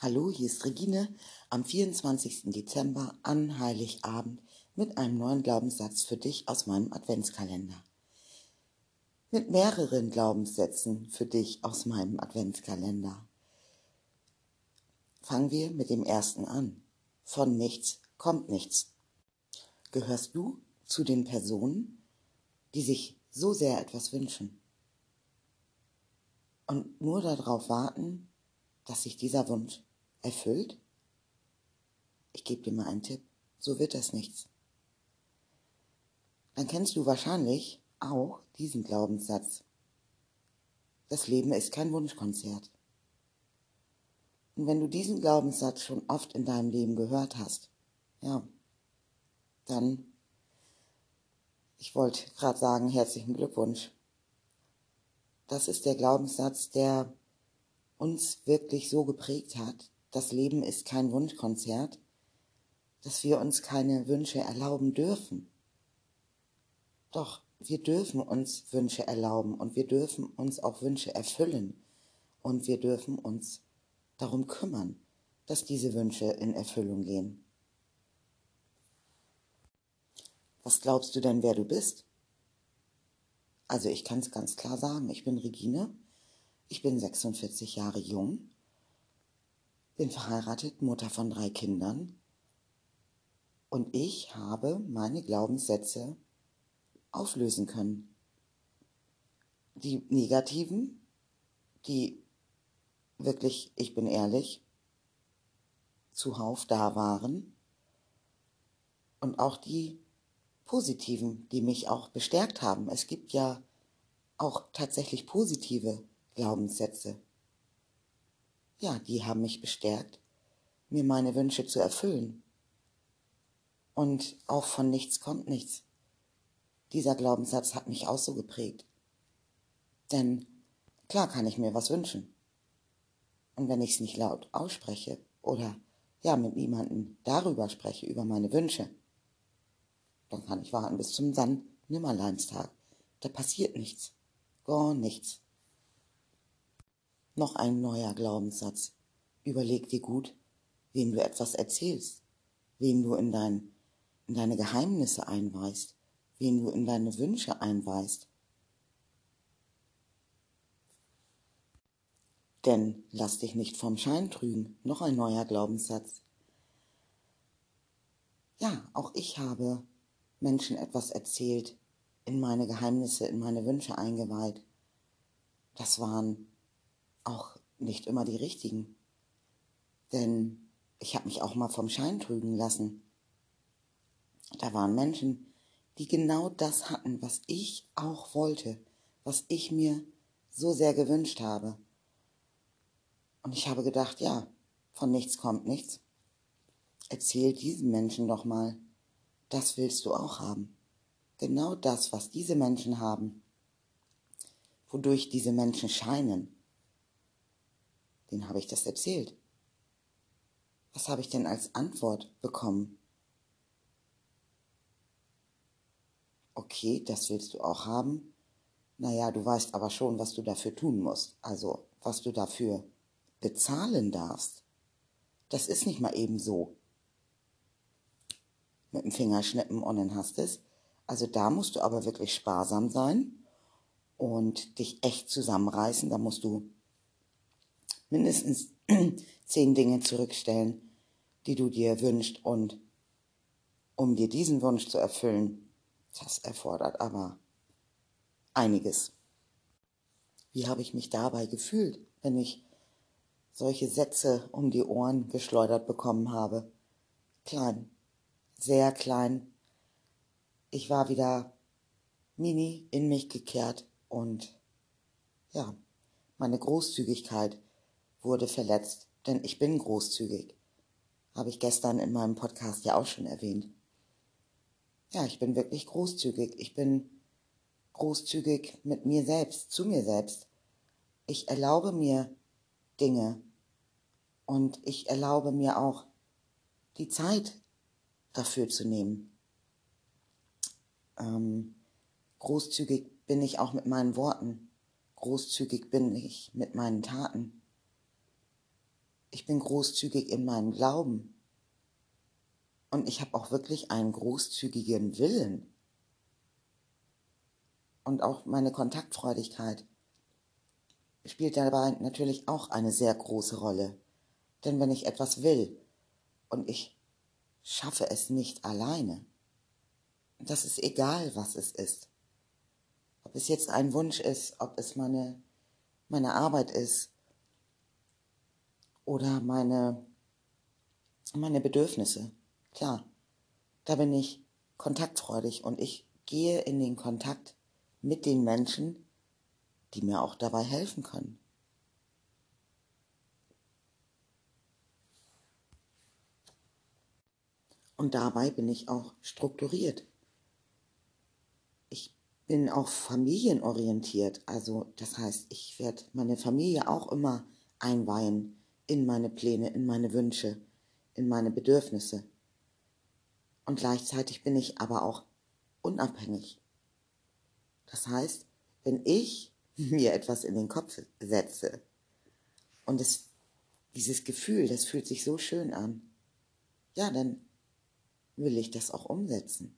Hallo, hier ist Regine am 24. Dezember an Heiligabend mit einem neuen Glaubenssatz für dich aus meinem Adventskalender. Mit mehreren Glaubenssätzen für dich aus meinem Adventskalender. Fangen wir mit dem ersten an. Von nichts kommt nichts. Gehörst du zu den Personen, die sich so sehr etwas wünschen und nur darauf warten, dass sich dieser Wunsch erfüllt? Ich gebe dir mal einen Tipp, so wird das nichts. Dann kennst du wahrscheinlich auch diesen Glaubenssatz. Das Leben ist kein Wunschkonzert. Und wenn du diesen Glaubenssatz schon oft in deinem Leben gehört hast, ja, dann, ich wollte gerade sagen, herzlichen Glückwunsch. Das ist der Glaubenssatz, der uns wirklich so geprägt hat, das Leben ist kein Wunschkonzert, dass wir uns keine Wünsche erlauben dürfen. Doch, wir dürfen uns Wünsche erlauben und wir dürfen uns auch Wünsche erfüllen und wir dürfen uns darum kümmern, dass diese Wünsche in Erfüllung gehen. Was glaubst du denn, wer du bist? Also ich kann es ganz klar sagen, ich bin Regine, ich bin 46 Jahre jung bin verheiratet, Mutter von drei Kindern und ich habe meine Glaubenssätze auflösen können. Die negativen, die wirklich, ich bin ehrlich, zuhauf da waren und auch die positiven, die mich auch bestärkt haben. Es gibt ja auch tatsächlich positive Glaubenssätze ja, die haben mich bestärkt, mir meine Wünsche zu erfüllen. Und auch von nichts kommt nichts. Dieser Glaubenssatz hat mich auch so geprägt. Denn klar kann ich mir was wünschen. Und wenn ich es nicht laut ausspreche oder ja mit niemandem darüber spreche, über meine Wünsche, dann kann ich warten bis zum Sann Nimmerleinstag. Da passiert nichts. Gar nichts. Noch ein neuer Glaubenssatz. Überleg dir gut, wem du etwas erzählst, wem du in, dein, in deine Geheimnisse einweist, wem du in deine Wünsche einweist. Denn lass dich nicht vom Schein trügen. Noch ein neuer Glaubenssatz. Ja, auch ich habe Menschen etwas erzählt, in meine Geheimnisse, in meine Wünsche eingeweiht. Das waren auch nicht immer die richtigen. Denn ich habe mich auch mal vom Schein trügen lassen. Da waren Menschen, die genau das hatten, was ich auch wollte, was ich mir so sehr gewünscht habe. Und ich habe gedacht, ja, von nichts kommt nichts. Erzähl diesen Menschen doch mal, das willst du auch haben. Genau das, was diese Menschen haben, wodurch diese Menschen scheinen, den habe ich das erzählt. Was habe ich denn als Antwort bekommen? Okay, das willst du auch haben. Naja, du weißt aber schon, was du dafür tun musst. Also, was du dafür bezahlen darfst. Das ist nicht mal eben so. Mit dem Fingerschnippen und dann hast es. Also da musst du aber wirklich sparsam sein und dich echt zusammenreißen. Da musst du mindestens zehn Dinge zurückstellen, die du dir wünschst und um dir diesen Wunsch zu erfüllen, das erfordert aber einiges. Wie habe ich mich dabei gefühlt, wenn ich solche Sätze um die Ohren geschleudert bekommen habe? Klein, sehr klein. Ich war wieder mini in mich gekehrt und ja, meine Großzügigkeit wurde verletzt, denn ich bin großzügig. Habe ich gestern in meinem Podcast ja auch schon erwähnt. Ja, ich bin wirklich großzügig. Ich bin großzügig mit mir selbst, zu mir selbst. Ich erlaube mir Dinge und ich erlaube mir auch die Zeit dafür zu nehmen. Ähm, großzügig bin ich auch mit meinen Worten. Großzügig bin ich mit meinen Taten Ich bin großzügig in meinem Glauben. Und ich habe auch wirklich einen großzügigen Willen. Und auch meine Kontaktfreudigkeit spielt dabei natürlich auch eine sehr große Rolle. Denn wenn ich etwas will und ich schaffe es nicht alleine, das ist egal, was es ist. Ob es jetzt ein Wunsch ist, ob es meine, meine Arbeit ist oder meine, meine Bedürfnisse. Klar, da bin ich kontaktfreudig und ich gehe in den Kontakt mit den Menschen, die mir auch dabei helfen können. Und dabei bin ich auch strukturiert. Ich bin auch familienorientiert. Also das heißt, ich werde meine Familie auch immer einweihen in meine Pläne, in meine Wünsche, in meine Bedürfnisse. Und gleichzeitig bin ich aber auch unabhängig. Das heißt, wenn ich mir etwas in den Kopf setze und es, dieses Gefühl, das fühlt sich so schön an, ja, dann will ich das auch umsetzen.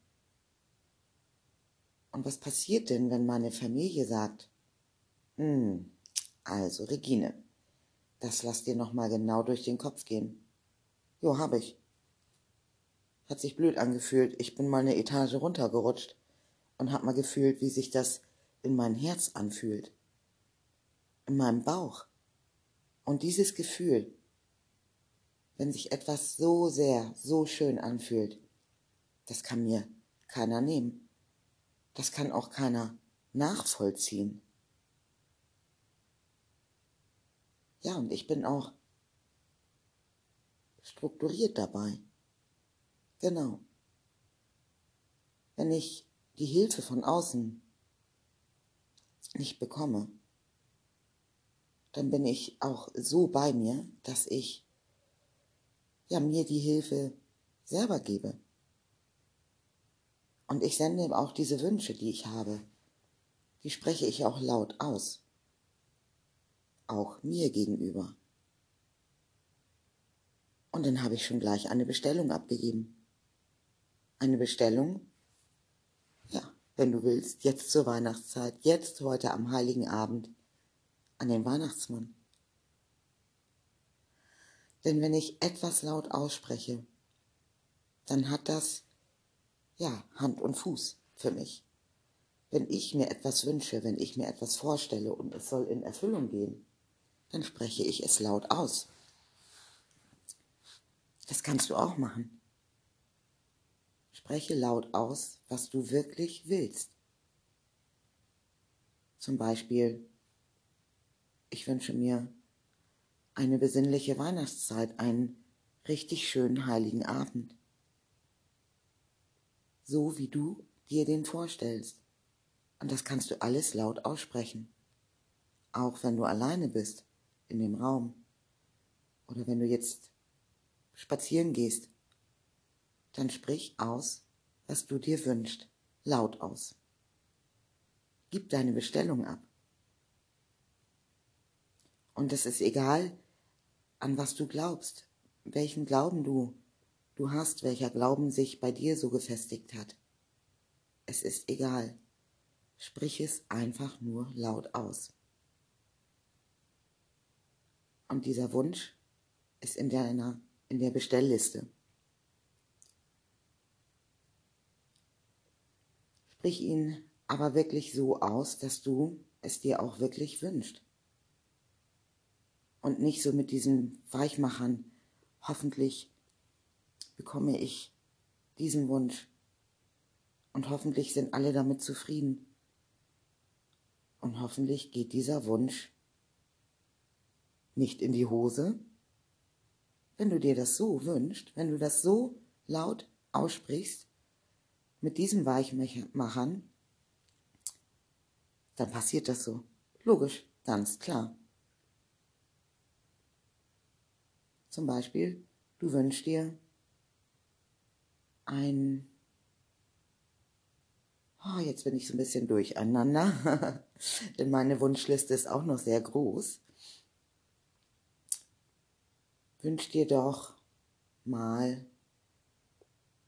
Und was passiert denn, wenn meine Familie sagt, hm, also Regine, das lass dir noch mal genau durch den Kopf gehen. Jo, hab ich. Hat sich blöd angefühlt. Ich bin mal eine Etage runtergerutscht und hab mal gefühlt, wie sich das in mein Herz anfühlt. In meinem Bauch. Und dieses Gefühl, wenn sich etwas so sehr, so schön anfühlt, das kann mir keiner nehmen. Das kann auch keiner nachvollziehen. Ja, und ich bin auch strukturiert dabei. Genau. Wenn ich die Hilfe von außen nicht bekomme, dann bin ich auch so bei mir, dass ich ja mir die Hilfe selber gebe. Und ich sende auch diese Wünsche, die ich habe, die spreche ich auch laut aus. Auch mir gegenüber. Und dann habe ich schon gleich eine Bestellung abgegeben. Eine Bestellung, ja, wenn du willst, jetzt zur Weihnachtszeit, jetzt heute am heiligen Abend an den Weihnachtsmann. Denn wenn ich etwas laut ausspreche, dann hat das ja, Hand und Fuß für mich. Wenn ich mir etwas wünsche, wenn ich mir etwas vorstelle und es soll in Erfüllung gehen, dann spreche ich es laut aus. Das kannst du auch machen. Spreche laut aus, was du wirklich willst. Zum Beispiel, ich wünsche mir eine besinnliche Weihnachtszeit, einen richtig schönen heiligen Abend so wie du dir den vorstellst. Und das kannst du alles laut aussprechen. Auch wenn du alleine bist in dem Raum. Oder wenn du jetzt spazieren gehst, dann sprich aus, was du dir wünschst, laut aus. Gib deine Bestellung ab. Und es ist egal, an was du glaubst, welchen Glauben du du hast, welcher Glauben sich bei dir so gefestigt hat. Es ist egal. Sprich es einfach nur laut aus. Und dieser Wunsch ist in deiner, in der Bestellliste. Sprich ihn aber wirklich so aus, dass du es dir auch wirklich wünschst. Und nicht so mit diesen Weichmachern, hoffentlich bekomme ich diesen Wunsch. Und hoffentlich sind alle damit zufrieden. Und hoffentlich geht dieser Wunsch nicht in die Hose. Wenn du dir das so wünschst, wenn du das so laut aussprichst, mit diesen Weichmachern, dann passiert das so. Logisch, ganz klar. Zum Beispiel, du wünschst dir ein, oh, jetzt bin ich so ein bisschen durcheinander, denn meine Wunschliste ist auch noch sehr groß. Wünsch dir doch mal,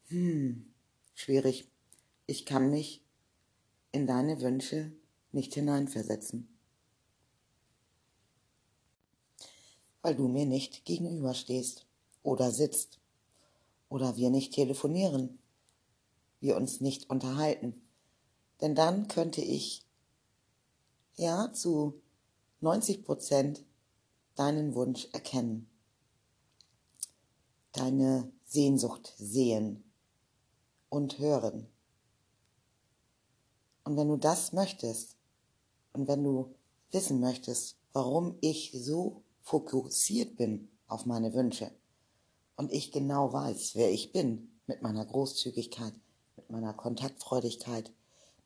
hm, schwierig, ich kann mich in deine Wünsche nicht hineinversetzen, weil du mir nicht gegenüberstehst oder sitzt oder wir nicht telefonieren, wir uns nicht unterhalten. Denn dann könnte ich ja zu 90 Prozent deinen Wunsch erkennen, deine Sehnsucht sehen und hören. Und wenn du das möchtest und wenn du wissen möchtest, warum ich so fokussiert bin auf meine Wünsche und ich genau weiß, wer ich bin mit meiner Großzügigkeit, mit meiner Kontaktfreudigkeit,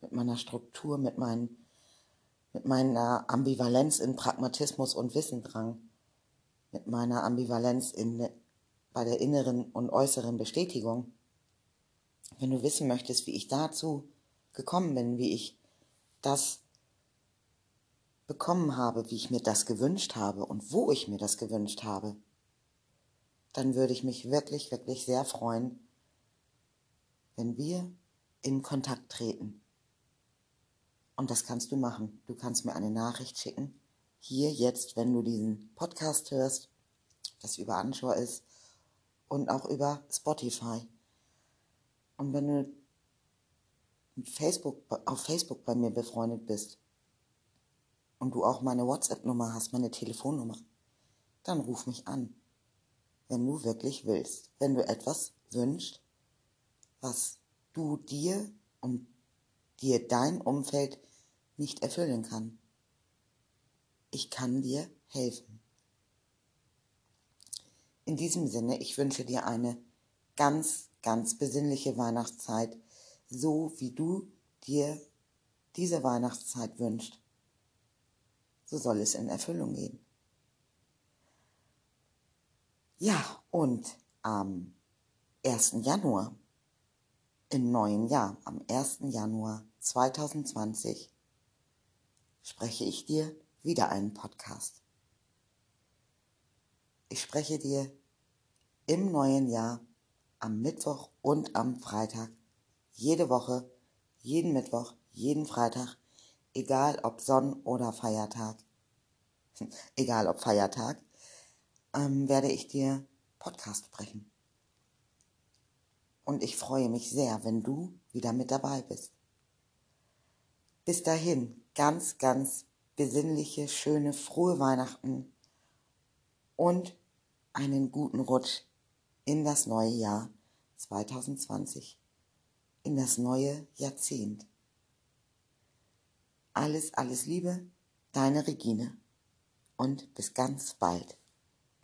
mit meiner Struktur, mit, meinen, mit meiner Ambivalenz in Pragmatismus und Wissendrang, mit meiner Ambivalenz in, bei der inneren und äußeren Bestätigung. Wenn du wissen möchtest, wie ich dazu gekommen bin, wie ich das bekommen habe, wie ich mir das gewünscht habe und wo ich mir das gewünscht habe, dann würde ich mich wirklich, wirklich sehr freuen, wenn wir in Kontakt treten. Und das kannst du machen. Du kannst mir eine Nachricht schicken. Hier jetzt, wenn du diesen Podcast hörst, das über Anschau ist und auch über Spotify. Und wenn du Facebook, auf Facebook bei mir befreundet bist und du auch meine WhatsApp-Nummer hast, meine Telefonnummer, dann ruf mich an, wenn du wirklich willst, wenn du etwas wünschst, was du dir und dir dein Umfeld nicht erfüllen kann. Ich kann dir helfen. In diesem Sinne, ich wünsche dir eine ganz, ganz besinnliche Weihnachtszeit, so wie du dir diese Weihnachtszeit wünschst. So soll es in Erfüllung gehen. Ja, und am 1. Januar im neuen Jahr, am 1. Januar 2020, spreche ich dir wieder einen Podcast. Ich spreche dir im neuen Jahr am Mittwoch und am Freitag, jede Woche, jeden Mittwoch, jeden Freitag, egal ob Sonn- oder Feiertag, egal ob Feiertag, ähm, werde ich dir Podcast sprechen. Und ich freue mich sehr, wenn du wieder mit dabei bist. Bis dahin, ganz, ganz besinnliche, schöne, frohe Weihnachten und einen guten Rutsch in das neue Jahr 2020, in das neue Jahrzehnt. Alles, alles Liebe, deine Regine und bis ganz bald.